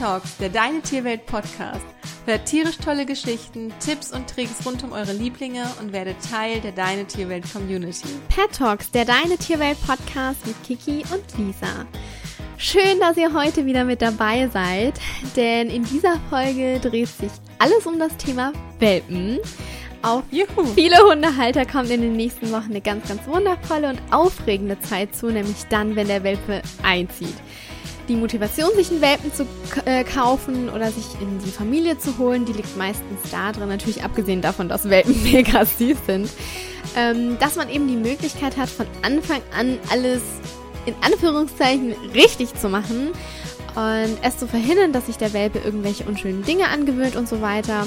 Talks, der Deine Tierwelt Podcast. Hört tierisch tolle Geschichten, Tipps und Tricks rund um eure Lieblinge und werdet Teil der Deine Tierwelt Community. Pet Talks, der Deine Tierwelt Podcast mit Kiki und Lisa. Schön, dass ihr heute wieder mit dabei seid, denn in dieser Folge dreht sich alles um das Thema Welpen. Auf Juhu. viele Hundehalter kommt in den nächsten Wochen eine ganz, ganz wundervolle und aufregende Zeit zu, nämlich dann, wenn der Welpe einzieht die Motivation, sich einen Welpen zu äh, kaufen oder sich in die Familie zu holen, die liegt meistens da drin, natürlich abgesehen davon, dass Welpen mega süß sind, ähm, dass man eben die Möglichkeit hat, von Anfang an alles in Anführungszeichen richtig zu machen und es zu verhindern, dass sich der Welpe irgendwelche unschönen Dinge angewöhnt und so weiter.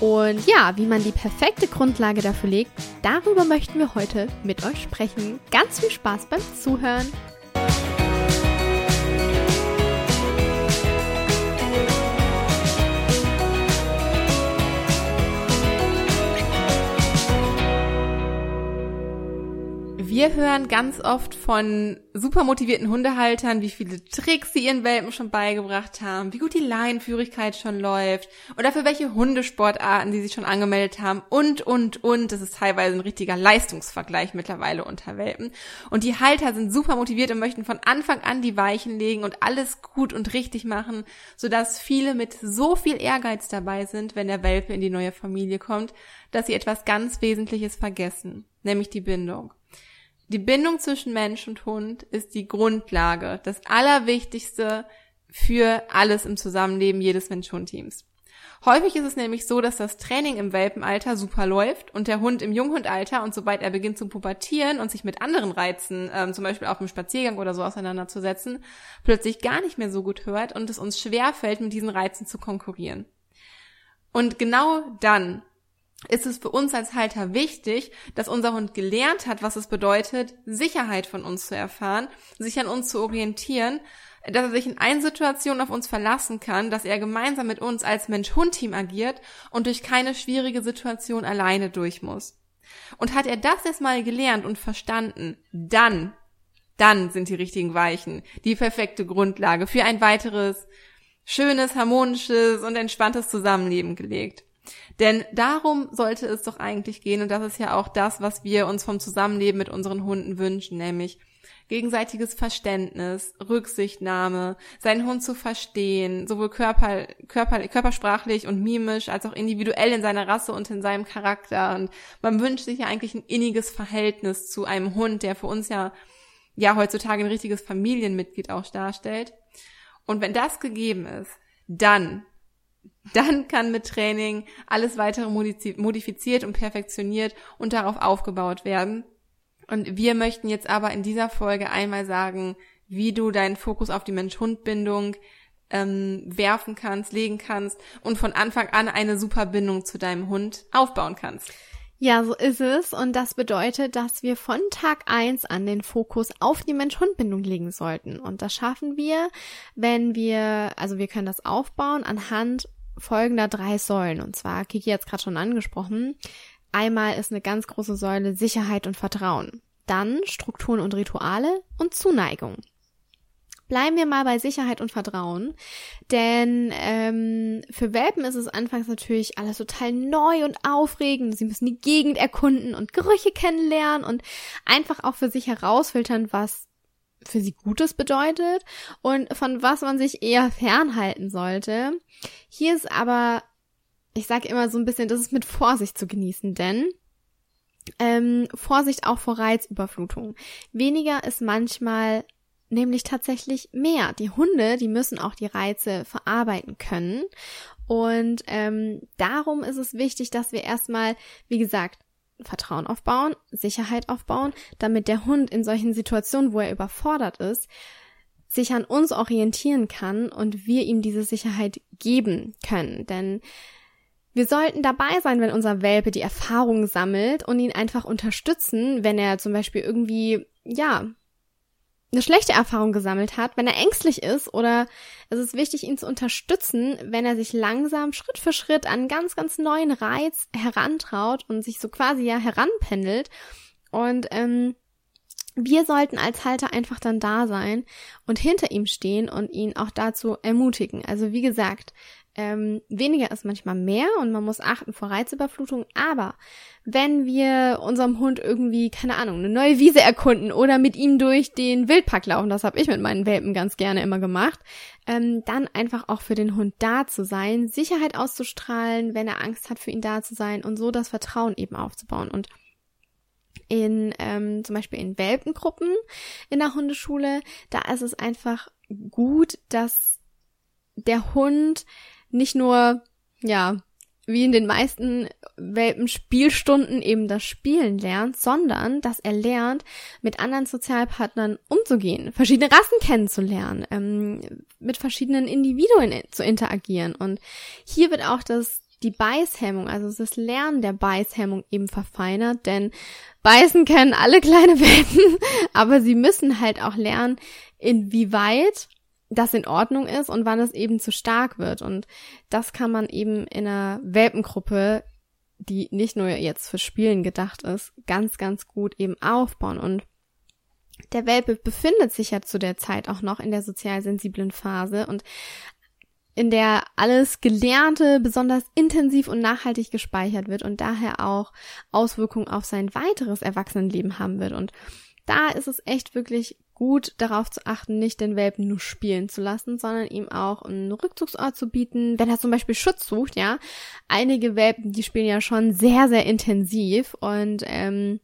Und ja, wie man die perfekte Grundlage dafür legt, darüber möchten wir heute mit euch sprechen. Ganz viel Spaß beim Zuhören. Wir hören ganz oft von super motivierten Hundehaltern, wie viele Tricks sie ihren Welpen schon beigebracht haben, wie gut die Leinenführigkeit schon läuft oder für welche Hundesportarten sie sich schon angemeldet haben und, und, und. Das ist teilweise ein richtiger Leistungsvergleich mittlerweile unter Welpen. Und die Halter sind super motiviert und möchten von Anfang an die Weichen legen und alles gut und richtig machen, sodass viele mit so viel Ehrgeiz dabei sind, wenn der Welpe in die neue Familie kommt, dass sie etwas ganz Wesentliches vergessen, nämlich die Bindung. Die Bindung zwischen Mensch und Hund ist die Grundlage, das Allerwichtigste für alles im Zusammenleben jedes Mensch-Hund-Teams. Häufig ist es nämlich so, dass das Training im Welpenalter super läuft und der Hund im Junghundalter und sobald er beginnt zu pubertieren und sich mit anderen Reizen, ähm, zum Beispiel auf dem Spaziergang oder so auseinanderzusetzen, plötzlich gar nicht mehr so gut hört und es uns schwerfällt, mit diesen Reizen zu konkurrieren. Und genau dann ist es für uns als Halter wichtig, dass unser Hund gelernt hat, was es bedeutet, Sicherheit von uns zu erfahren, sich an uns zu orientieren, dass er sich in allen Situationen auf uns verlassen kann, dass er gemeinsam mit uns als Mensch-Hund-Team agiert und durch keine schwierige Situation alleine durch muss. Und hat er das erstmal gelernt und verstanden, dann, dann sind die richtigen Weichen die perfekte Grundlage für ein weiteres schönes, harmonisches und entspanntes Zusammenleben gelegt. Denn darum sollte es doch eigentlich gehen und das ist ja auch das, was wir uns vom Zusammenleben mit unseren Hunden wünschen, nämlich gegenseitiges Verständnis, Rücksichtnahme, seinen Hund zu verstehen, sowohl körper, körper, körpersprachlich und mimisch als auch individuell in seiner Rasse und in seinem Charakter. Und man wünscht sich ja eigentlich ein inniges Verhältnis zu einem Hund, der für uns ja, ja heutzutage ein richtiges Familienmitglied auch darstellt. Und wenn das gegeben ist, dann dann kann mit Training alles weitere modifiziert und perfektioniert und darauf aufgebaut werden. Und wir möchten jetzt aber in dieser Folge einmal sagen, wie du deinen Fokus auf die Mensch-Hund-Bindung ähm, werfen kannst, legen kannst und von Anfang an eine super Bindung zu deinem Hund aufbauen kannst. Ja, so ist es. Und das bedeutet, dass wir von Tag eins an den Fokus auf die Mensch-Hund-Bindung legen sollten. Und das schaffen wir, wenn wir, also wir können das aufbauen anhand folgender drei Säulen. Und zwar, Kiki hat es gerade schon angesprochen. Einmal ist eine ganz große Säule Sicherheit und Vertrauen. Dann Strukturen und Rituale und Zuneigung. Bleiben wir mal bei Sicherheit und Vertrauen, denn ähm, für Welpen ist es anfangs natürlich alles total neu und aufregend. Sie müssen die Gegend erkunden und Gerüche kennenlernen und einfach auch für sich herausfiltern, was für sie Gutes bedeutet und von was man sich eher fernhalten sollte. Hier ist aber, ich sage immer so ein bisschen, das ist mit Vorsicht zu genießen, denn ähm, Vorsicht auch vor Reizüberflutung. Weniger ist manchmal nämlich tatsächlich mehr. Die Hunde, die müssen auch die Reize verarbeiten können. Und ähm, darum ist es wichtig, dass wir erstmal, wie gesagt, Vertrauen aufbauen, Sicherheit aufbauen, damit der Hund in solchen Situationen, wo er überfordert ist, sich an uns orientieren kann und wir ihm diese Sicherheit geben können. Denn wir sollten dabei sein, wenn unser Welpe die Erfahrung sammelt und ihn einfach unterstützen, wenn er zum Beispiel irgendwie, ja, eine schlechte Erfahrung gesammelt hat, wenn er ängstlich ist oder es ist wichtig, ihn zu unterstützen, wenn er sich langsam Schritt für Schritt an ganz, ganz neuen Reiz herantraut und sich so quasi ja heranpendelt. Und ähm, wir sollten als Halter einfach dann da sein und hinter ihm stehen und ihn auch dazu ermutigen. Also wie gesagt, ähm, weniger ist manchmal mehr und man muss achten vor Reizüberflutung. Aber wenn wir unserem Hund irgendwie, keine Ahnung, eine neue Wiese erkunden oder mit ihm durch den Wildpark laufen, das habe ich mit meinen Welpen ganz gerne immer gemacht, ähm, dann einfach auch für den Hund da zu sein, Sicherheit auszustrahlen, wenn er Angst hat, für ihn da zu sein und so das Vertrauen eben aufzubauen. Und in ähm, zum Beispiel in Welpengruppen in der Hundeschule, da ist es einfach gut, dass der Hund nicht nur, ja, wie in den meisten Welpen Spielstunden eben das Spielen lernt, sondern dass er lernt, mit anderen Sozialpartnern umzugehen, verschiedene Rassen kennenzulernen, ähm, mit verschiedenen Individuen zu interagieren. Und hier wird auch das die Beißhemmung, also das Lernen der Beißhemmung eben verfeinert, denn Beißen kennen alle kleine Welpen, aber sie müssen halt auch lernen, inwieweit das in Ordnung ist und wann es eben zu stark wird. Und das kann man eben in einer Welpengruppe, die nicht nur jetzt für Spielen gedacht ist, ganz, ganz gut eben aufbauen. Und der Welpe befindet sich ja zu der Zeit auch noch in der sozial sensiblen Phase und in der alles Gelernte besonders intensiv und nachhaltig gespeichert wird und daher auch Auswirkungen auf sein weiteres Erwachsenenleben haben wird. Und da ist es echt wirklich gut darauf zu achten, nicht den Welpen nur spielen zu lassen, sondern ihm auch einen Rückzugsort zu bieten, wenn er zum Beispiel Schutz sucht, ja. Einige Welpen, die spielen ja schon sehr, sehr intensiv und ähm,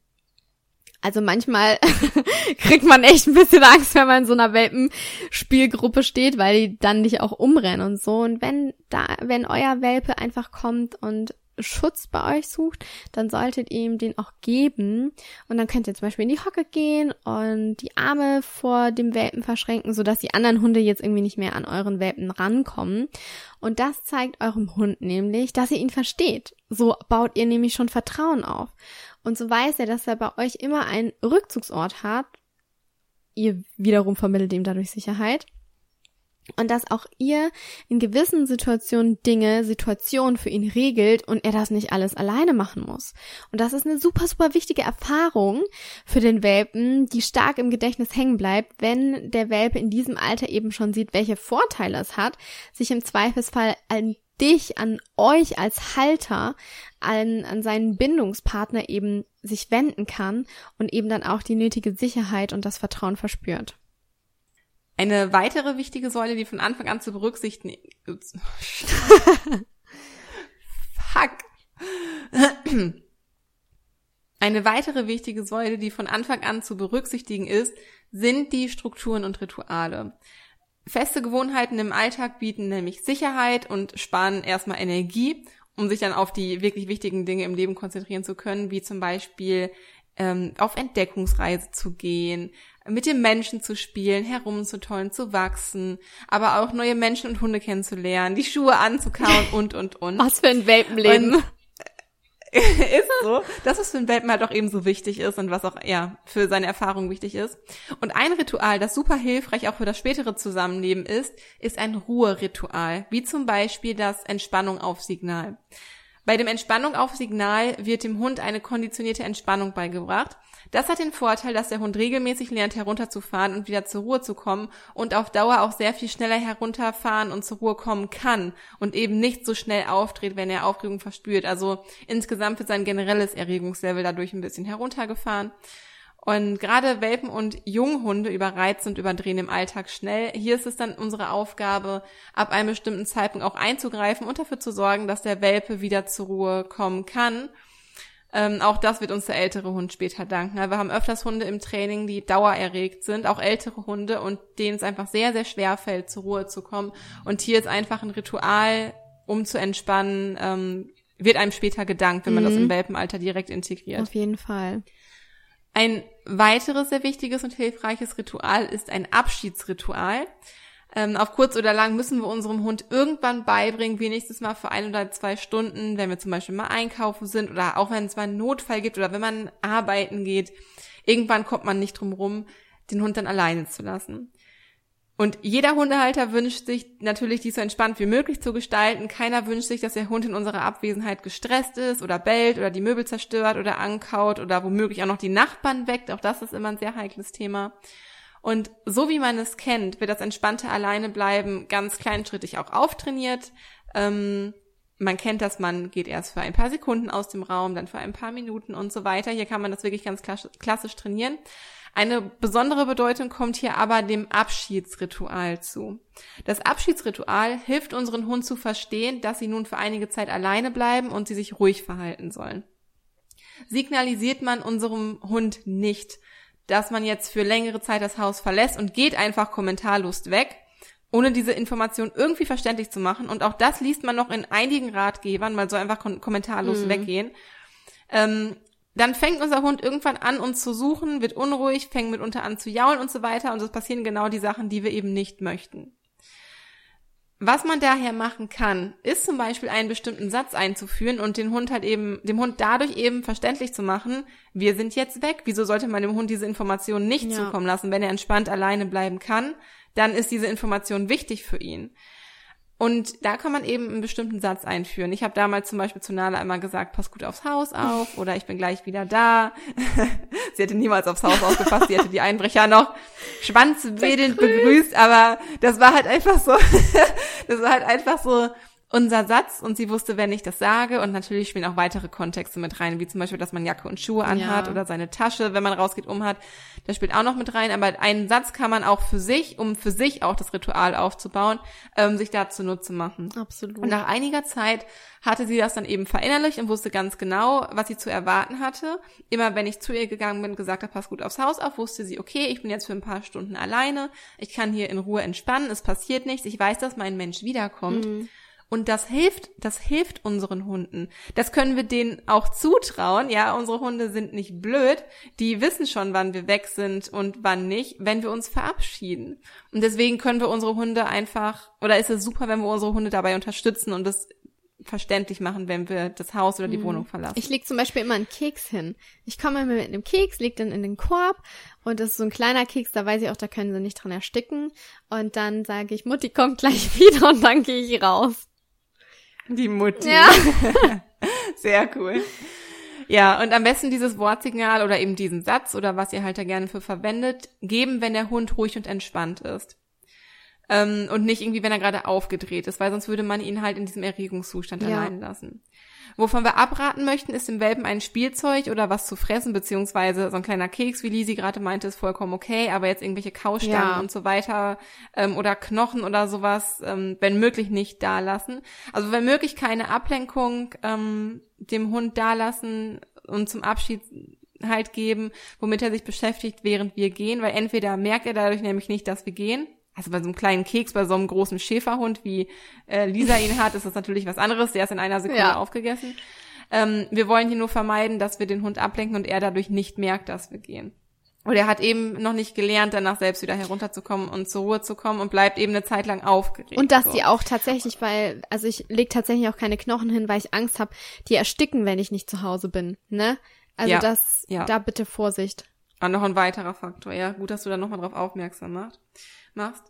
also manchmal kriegt man echt ein bisschen Angst, wenn man in so einer Welpenspielgruppe steht, weil die dann nicht auch umrennen und so. Und wenn da, wenn euer Welpe einfach kommt und Schutz bei euch sucht, dann solltet ihr ihm den auch geben. Und dann könnt ihr zum Beispiel in die Hocke gehen und die Arme vor dem Welpen verschränken, sodass die anderen Hunde jetzt irgendwie nicht mehr an euren Welpen rankommen. Und das zeigt eurem Hund nämlich, dass ihr ihn versteht. So baut ihr nämlich schon Vertrauen auf. Und so weiß er, dass er bei euch immer einen Rückzugsort hat. Ihr wiederum vermittelt ihm dadurch Sicherheit und dass auch ihr in gewissen Situationen Dinge, Situationen für ihn regelt und er das nicht alles alleine machen muss. Und das ist eine super, super wichtige Erfahrung für den Welpen, die stark im Gedächtnis hängen bleibt, wenn der Welpe in diesem Alter eben schon sieht, welche Vorteile es hat, sich im Zweifelsfall an dich, an euch als Halter, an, an seinen Bindungspartner eben sich wenden kann und eben dann auch die nötige Sicherheit und das Vertrauen verspürt. Eine weitere wichtige Säule, die von Anfang an zu berücksichtigen, fuck. Eine weitere wichtige Säule, die von Anfang an zu berücksichtigen ist, sind die Strukturen und Rituale. Feste Gewohnheiten im Alltag bieten nämlich Sicherheit und sparen erstmal Energie, um sich dann auf die wirklich wichtigen Dinge im Leben konzentrieren zu können, wie zum Beispiel ähm, auf Entdeckungsreise zu gehen, mit den Menschen zu spielen, herumzutollen, zu wachsen, aber auch neue Menschen und Hunde kennenzulernen, die Schuhe anzukauen und, und, und. Was für ein Welpenleben. Und, ist so, dass es für ein Welpen halt auch eben so wichtig ist und was auch, ja, für seine Erfahrung wichtig ist. Und ein Ritual, das super hilfreich auch für das spätere Zusammenleben ist, ist ein Ruheritual, wie zum Beispiel das Entspannung auf Signal. Bei dem Entspannung auf Signal wird dem Hund eine konditionierte Entspannung beigebracht. Das hat den Vorteil, dass der Hund regelmäßig lernt, herunterzufahren und wieder zur Ruhe zu kommen und auf Dauer auch sehr viel schneller herunterfahren und zur Ruhe kommen kann und eben nicht so schnell aufdreht, wenn er Aufregung verspürt. Also insgesamt wird sein generelles Erregungslevel dadurch ein bisschen heruntergefahren. Und gerade Welpen und Junghunde überreizen und überdrehen im Alltag schnell. Hier ist es dann unsere Aufgabe, ab einem bestimmten Zeitpunkt auch einzugreifen und dafür zu sorgen, dass der Welpe wieder zur Ruhe kommen kann. Ähm, auch das wird uns der ältere Hund später danken. Wir haben öfters Hunde im Training, die dauererregt sind, auch ältere Hunde und denen es einfach sehr, sehr schwer fällt, zur Ruhe zu kommen. Und hier ist einfach ein Ritual, um zu entspannen, ähm, wird einem später gedankt, wenn man mhm. das im Welpenalter direkt integriert. Auf jeden Fall. Ein weiteres sehr wichtiges und hilfreiches Ritual ist ein Abschiedsritual. Ähm, auf kurz oder lang müssen wir unserem Hund irgendwann beibringen, wenigstens mal für ein oder zwei Stunden, wenn wir zum Beispiel mal einkaufen sind oder auch wenn es mal einen Notfall gibt oder wenn man arbeiten geht. Irgendwann kommt man nicht drum rum, den Hund dann alleine zu lassen. Und jeder Hundehalter wünscht sich natürlich, dies so entspannt wie möglich zu gestalten. Keiner wünscht sich, dass der Hund in unserer Abwesenheit gestresst ist oder bellt oder die Möbel zerstört oder ankaut oder womöglich auch noch die Nachbarn weckt. Auch das ist immer ein sehr heikles Thema. Und so wie man es kennt, wird das entspannte Alleinebleiben ganz kleinschrittig auch auftrainiert. Ähm, man kennt das, man geht erst für ein paar Sekunden aus dem Raum, dann für ein paar Minuten und so weiter. Hier kann man das wirklich ganz klassisch trainieren. Eine besondere Bedeutung kommt hier aber dem Abschiedsritual zu. Das Abschiedsritual hilft unseren Hund zu verstehen, dass sie nun für einige Zeit alleine bleiben und sie sich ruhig verhalten sollen. Signalisiert man unserem Hund nicht, dass man jetzt für längere Zeit das Haus verlässt und geht einfach kommentarlos weg, ohne diese Information irgendwie verständlich zu machen. Und auch das liest man noch in einigen Ratgebern, mal so einfach kommentarlos mhm. weggehen. Ähm, dann fängt unser Hund irgendwann an, uns zu suchen, wird unruhig, fängt mitunter an zu jaulen und so weiter. Und es passieren genau die Sachen, die wir eben nicht möchten. Was man daher machen kann, ist zum Beispiel einen bestimmten Satz einzuführen und den Hund halt eben, dem Hund dadurch eben verständlich zu machen, wir sind jetzt weg. Wieso sollte man dem Hund diese Information nicht ja. zukommen lassen? Wenn er entspannt alleine bleiben kann, dann ist diese Information wichtig für ihn. Und da kann man eben einen bestimmten Satz einführen. Ich habe damals zum Beispiel zu Nala einmal gesagt, pass gut aufs Haus auf oder ich bin gleich wieder da. sie hätte niemals aufs Haus aufgepasst, sie hätte die Einbrecher noch schwanzwedelnd begrüßt. begrüßt, aber das war halt einfach so, das war halt einfach so, unser Satz und sie wusste, wenn ich das sage und natürlich spielen auch weitere Kontexte mit rein, wie zum Beispiel, dass man Jacke und Schuhe anhat ja. oder seine Tasche, wenn man rausgeht, umhat. Das spielt auch noch mit rein, aber einen Satz kann man auch für sich, um für sich auch das Ritual aufzubauen, ähm, sich da zunutze machen. Absolut. Und nach einiger Zeit hatte sie das dann eben verinnerlicht und wusste ganz genau, was sie zu erwarten hatte. Immer wenn ich zu ihr gegangen bin, gesagt habe, pass gut aufs Haus auf, wusste sie, okay, ich bin jetzt für ein paar Stunden alleine, ich kann hier in Ruhe entspannen, es passiert nichts, ich weiß, dass mein Mensch wiederkommt. Mhm. Und das hilft, das hilft unseren Hunden. Das können wir denen auch zutrauen. Ja, unsere Hunde sind nicht blöd. Die wissen schon, wann wir weg sind und wann nicht, wenn wir uns verabschieden. Und deswegen können wir unsere Hunde einfach, oder ist es super, wenn wir unsere Hunde dabei unterstützen und das verständlich machen, wenn wir das Haus oder die mhm. Wohnung verlassen. Ich leg zum Beispiel immer einen Keks hin. Ich komme immer mit einem Keks, leg den in den Korb und das ist so ein kleiner Keks, da weiß ich auch, da können sie nicht dran ersticken. Und dann sage ich, Mutti kommt gleich wieder und dann gehe ich raus. Die Mutti. Ja. Sehr cool. Ja, und am besten dieses Wortsignal oder eben diesen Satz oder was ihr halt da gerne für verwendet, geben, wenn der Hund ruhig und entspannt ist. Ähm, und nicht irgendwie, wenn er gerade aufgedreht ist, weil sonst würde man ihn halt in diesem Erregungszustand ja. allein lassen. Wovon wir abraten möchten, ist dem Welpen ein Spielzeug oder was zu fressen, beziehungsweise so ein kleiner Keks, wie Lisi gerade meinte, ist vollkommen okay, aber jetzt irgendwelche Kaustangen ja. und so weiter ähm, oder Knochen oder sowas, ähm, wenn möglich nicht da lassen. Also wenn möglich keine Ablenkung ähm, dem Hund da lassen und zum Abschied halt geben, womit er sich beschäftigt, während wir gehen, weil entweder merkt er dadurch nämlich nicht, dass wir gehen, also bei so einem kleinen Keks, bei so einem großen Schäferhund, wie äh, Lisa ihn hat, ist das natürlich was anderes. Der ist in einer Sekunde ja. aufgegessen. Ähm, wir wollen hier nur vermeiden, dass wir den Hund ablenken und er dadurch nicht merkt, dass wir gehen. Oder er hat eben noch nicht gelernt, danach selbst wieder herunterzukommen und zur Ruhe zu kommen und bleibt eben eine Zeit lang aufgeregt. Und dass so. die auch tatsächlich, weil, also ich leg tatsächlich auch keine Knochen hin, weil ich Angst habe, die ersticken, wenn ich nicht zu Hause bin. Ne? Also ja, das, ja. da bitte Vorsicht. Und noch ein weiterer Faktor, ja. Gut, dass du da nochmal drauf aufmerksam machst machst.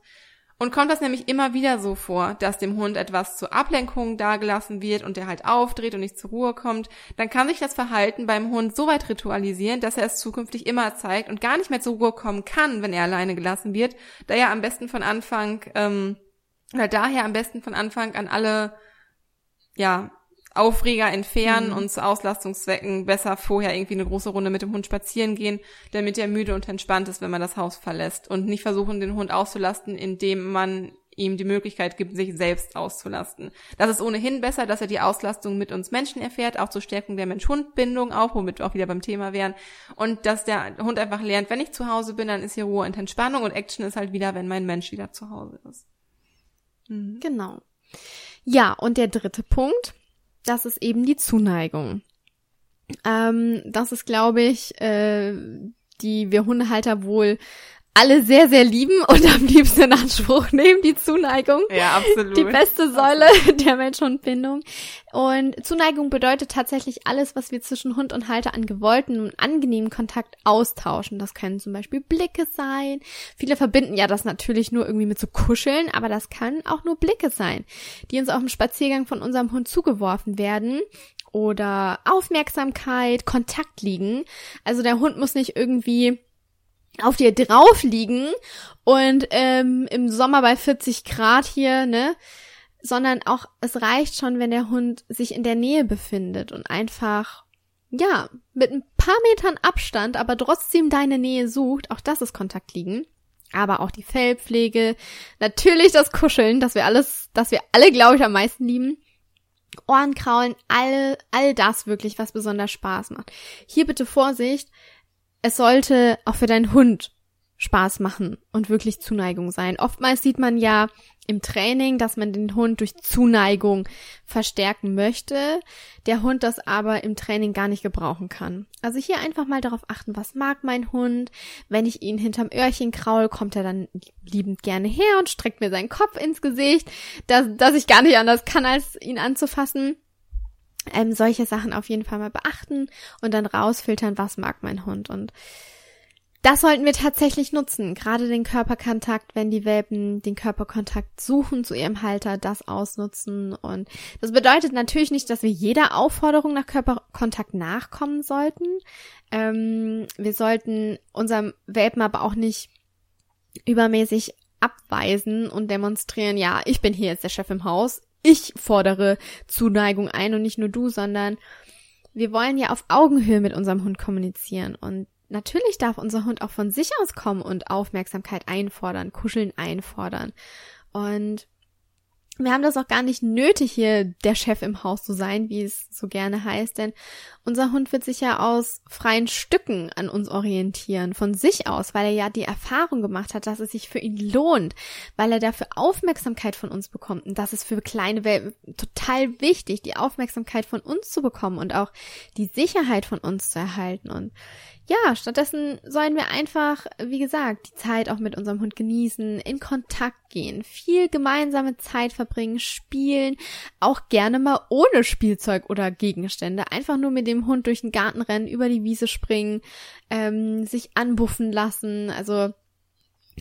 Und kommt das nämlich immer wieder so vor, dass dem Hund etwas zur Ablenkung dagelassen wird und der halt aufdreht und nicht zur Ruhe kommt, dann kann sich das Verhalten beim Hund so weit ritualisieren, dass er es zukünftig immer zeigt und gar nicht mehr zur Ruhe kommen kann, wenn er alleine gelassen wird, da er am besten von Anfang, ähm, oder daher am besten von Anfang an alle, ja, Aufreger entfernen mhm. und zu Auslastungszwecken besser vorher irgendwie eine große Runde mit dem Hund spazieren gehen, damit er müde und entspannt ist, wenn man das Haus verlässt und nicht versuchen, den Hund auszulasten, indem man ihm die Möglichkeit gibt, sich selbst auszulasten. Das ist ohnehin besser, dass er die Auslastung mit uns Menschen erfährt, auch zur Stärkung der Mensch-Hund-Bindung auch, womit wir auch wieder beim Thema wären. Und dass der Hund einfach lernt, wenn ich zu Hause bin, dann ist hier Ruhe und Entspannung und Action ist halt wieder, wenn mein Mensch wieder zu Hause ist. Mhm. Genau. Ja, und der dritte Punkt, das ist eben die Zuneigung. Ähm, das ist, glaube ich, äh, die wir Hundehalter wohl alle sehr, sehr lieben und am liebsten in Anspruch nehmen, die Zuneigung. Ja, absolut. Die beste Säule der Mensch-Hund-Bindung. Und Zuneigung bedeutet tatsächlich alles, was wir zwischen Hund und Halter an gewollten und angenehmen Kontakt austauschen. Das können zum Beispiel Blicke sein. Viele verbinden ja das natürlich nur irgendwie mit so Kuscheln, aber das kann auch nur Blicke sein, die uns auf dem Spaziergang von unserem Hund zugeworfen werden oder Aufmerksamkeit, Kontakt liegen. Also der Hund muss nicht irgendwie auf dir drauf liegen und ähm, im Sommer bei 40 Grad hier, ne? Sondern auch, es reicht schon, wenn der Hund sich in der Nähe befindet und einfach, ja, mit ein paar Metern Abstand, aber trotzdem deine Nähe sucht. Auch das ist Kontakt liegen. Aber auch die Fellpflege, natürlich das Kuscheln, das wir alles, das wir alle, glaube ich, am meisten lieben. Ohrenkraulen, all, all das wirklich, was besonders Spaß macht. Hier bitte Vorsicht, es sollte auch für deinen Hund Spaß machen und wirklich Zuneigung sein. Oftmals sieht man ja im Training, dass man den Hund durch Zuneigung verstärken möchte, der Hund das aber im Training gar nicht gebrauchen kann. Also hier einfach mal darauf achten, was mag mein Hund. Wenn ich ihn hinterm Öhrchen kraul, kommt er dann liebend gerne her und streckt mir seinen Kopf ins Gesicht, dass, dass ich gar nicht anders kann, als ihn anzufassen ähm, solche Sachen auf jeden Fall mal beachten und dann rausfiltern, was mag mein Hund. Und das sollten wir tatsächlich nutzen. Gerade den Körperkontakt, wenn die Welpen den Körperkontakt suchen zu ihrem Halter, das ausnutzen. Und das bedeutet natürlich nicht, dass wir jeder Aufforderung nach Körperkontakt nachkommen sollten. Ähm, wir sollten unserem Welpen aber auch nicht übermäßig abweisen und demonstrieren, ja, ich bin hier jetzt der Chef im Haus, ich fordere Zuneigung ein und nicht nur du, sondern wir wollen ja auf Augenhöhe mit unserem Hund kommunizieren und natürlich darf unser Hund auch von sich aus kommen und Aufmerksamkeit einfordern, Kuscheln einfordern. Und wir haben das auch gar nicht nötig, hier der Chef im Haus zu sein, wie es so gerne heißt, denn unser Hund wird sich ja aus freien Stücken an uns orientieren, von sich aus, weil er ja die Erfahrung gemacht hat, dass es sich für ihn lohnt, weil er dafür Aufmerksamkeit von uns bekommt. Und das ist für kleine Welpen total wichtig, die Aufmerksamkeit von uns zu bekommen und auch die Sicherheit von uns zu erhalten. Und ja, stattdessen sollen wir einfach, wie gesagt, die Zeit auch mit unserem Hund genießen, in Kontakt gehen, viel gemeinsame Zeit verbringen, spielen, auch gerne mal ohne Spielzeug oder Gegenstände, einfach nur mit dem Hund durch den Garten rennen, über die Wiese springen, ähm, sich anbuffen lassen, also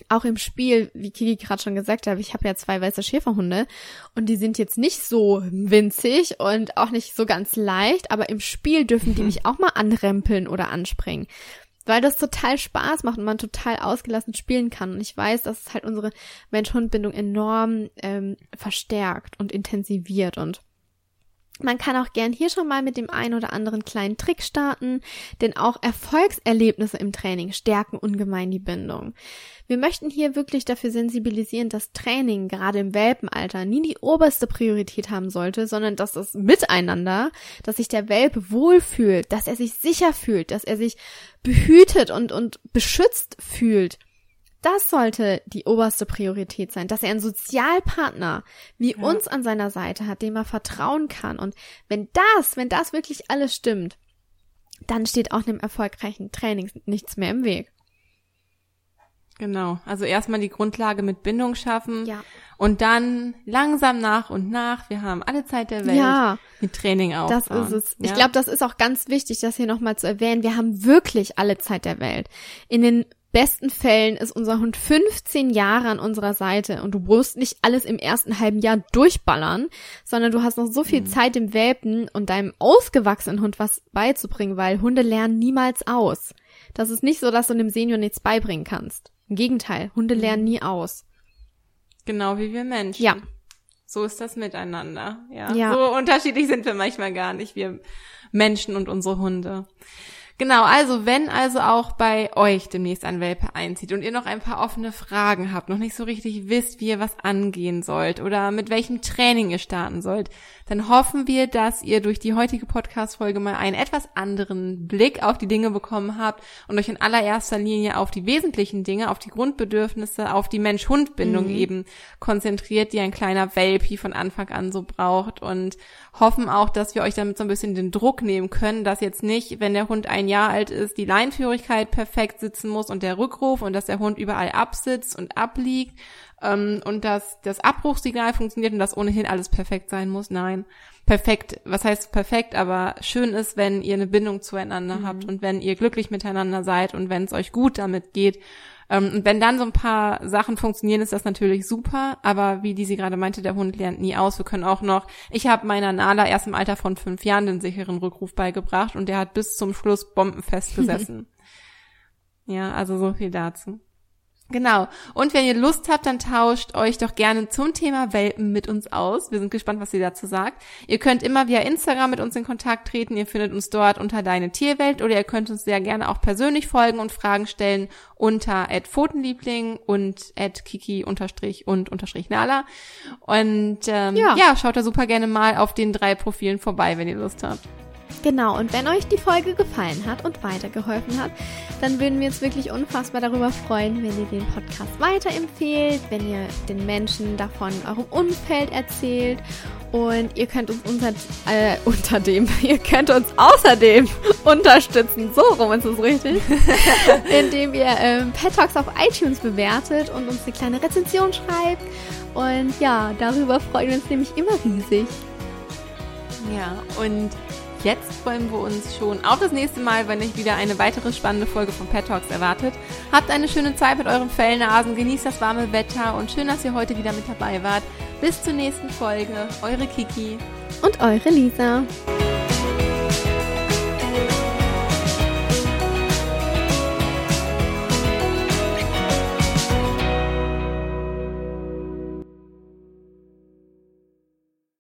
auch im Spiel, wie Kiki gerade schon gesagt hat, ich habe ja zwei weiße Schäferhunde und die sind jetzt nicht so winzig und auch nicht so ganz leicht, aber im Spiel dürfen die mich auch mal anrempeln oder anspringen, weil das total Spaß macht und man total ausgelassen spielen kann. Und ich weiß, dass es halt unsere Mensch-Hund-Bindung enorm ähm, verstärkt und intensiviert und man kann auch gern hier schon mal mit dem einen oder anderen kleinen Trick starten, denn auch Erfolgserlebnisse im Training stärken ungemein die Bindung. Wir möchten hier wirklich dafür sensibilisieren, dass Training gerade im Welpenalter nie die oberste Priorität haben sollte, sondern dass das Miteinander, dass sich der Welpe wohlfühlt, dass er sich sicher fühlt, dass er sich behütet und, und beschützt fühlt das sollte die oberste Priorität sein, dass er einen Sozialpartner wie ja. uns an seiner Seite hat, dem er vertrauen kann. Und wenn das, wenn das wirklich alles stimmt, dann steht auch einem erfolgreichen Training nichts mehr im Weg. Genau. Also erstmal die Grundlage mit Bindung schaffen. Ja. Und dann langsam nach und nach, wir haben alle Zeit der Welt, ja, mit Training auch. Das ist es. Ja? Ich glaube, das ist auch ganz wichtig, das hier nochmal zu erwähnen. Wir haben wirklich alle Zeit der Welt. In den besten Fällen ist unser Hund 15 Jahre an unserer Seite und du musst nicht alles im ersten halben Jahr durchballern, sondern du hast noch so viel mhm. Zeit dem Welpen und deinem ausgewachsenen Hund was beizubringen, weil Hunde lernen niemals aus. Das ist nicht so, dass du dem Senior nichts beibringen kannst. Im Gegenteil, Hunde mhm. lernen nie aus. Genau wie wir Menschen. Ja. So ist das miteinander. Ja. ja. So unterschiedlich sind wir manchmal gar nicht, wir Menschen und unsere Hunde. Genau, also wenn also auch bei euch demnächst ein Welpe einzieht und ihr noch ein paar offene Fragen habt, noch nicht so richtig wisst, wie ihr was angehen sollt oder mit welchem Training ihr starten sollt, dann hoffen wir, dass ihr durch die heutige Podcast-Folge mal einen etwas anderen Blick auf die Dinge bekommen habt und euch in allererster Linie auf die wesentlichen Dinge, auf die Grundbedürfnisse, auf die Mensch-Hund-Bindung mhm. eben konzentriert, die ein kleiner Welpi von Anfang an so braucht und hoffen auch, dass wir euch damit so ein bisschen den Druck nehmen können, dass jetzt nicht, wenn der Hund ein Jahr alt ist, die Leinführigkeit perfekt sitzen muss und der Rückruf und dass der Hund überall absitzt und abliegt ähm, und dass das Abbruchsignal funktioniert und dass ohnehin alles perfekt sein muss. Nein, perfekt, was heißt perfekt, aber schön ist, wenn ihr eine Bindung zueinander mhm. habt und wenn ihr glücklich miteinander seid und wenn es euch gut damit geht. Ähm, und wenn dann so ein paar Sachen funktionieren, ist das natürlich super. Aber wie die sie gerade meinte, der Hund lernt nie aus. Wir können auch noch, ich habe meiner Nala erst im Alter von fünf Jahren den sicheren Rückruf beigebracht und der hat bis zum Schluss bombenfest gesessen. ja, also so viel dazu. Genau. Und wenn ihr Lust habt, dann tauscht euch doch gerne zum Thema Welpen mit uns aus. Wir sind gespannt, was ihr dazu sagt. Ihr könnt immer via Instagram mit uns in Kontakt treten. Ihr findet uns dort unter Deine Tierwelt oder ihr könnt uns sehr gerne auch persönlich folgen und Fragen stellen unter Pfotenliebling und kiki unterstrich und unterstrich Nala. Und ähm, ja. ja, schaut da super gerne mal auf den drei Profilen vorbei, wenn ihr Lust habt. Genau, und wenn euch die Folge gefallen hat und weitergeholfen hat, dann würden wir uns wirklich unfassbar darüber freuen, wenn ihr den Podcast weiterempfehlt, wenn ihr den Menschen davon eurem Umfeld erzählt und ihr könnt uns unter, äh, unter dem, ihr könnt uns außerdem unterstützen, so rum ist es richtig, indem ihr ähm, Pet Talks auf iTunes bewertet und uns eine kleine Rezension schreibt. Und ja, darüber freuen wir uns nämlich immer riesig. Ja, und Jetzt freuen wir uns schon auf das nächste Mal, wenn euch wieder eine weitere spannende Folge von Pet Talks erwartet. Habt eine schöne Zeit mit euren Fellnasen, genießt das warme Wetter und schön, dass ihr heute wieder mit dabei wart. Bis zur nächsten Folge. Eure Kiki und eure Lisa.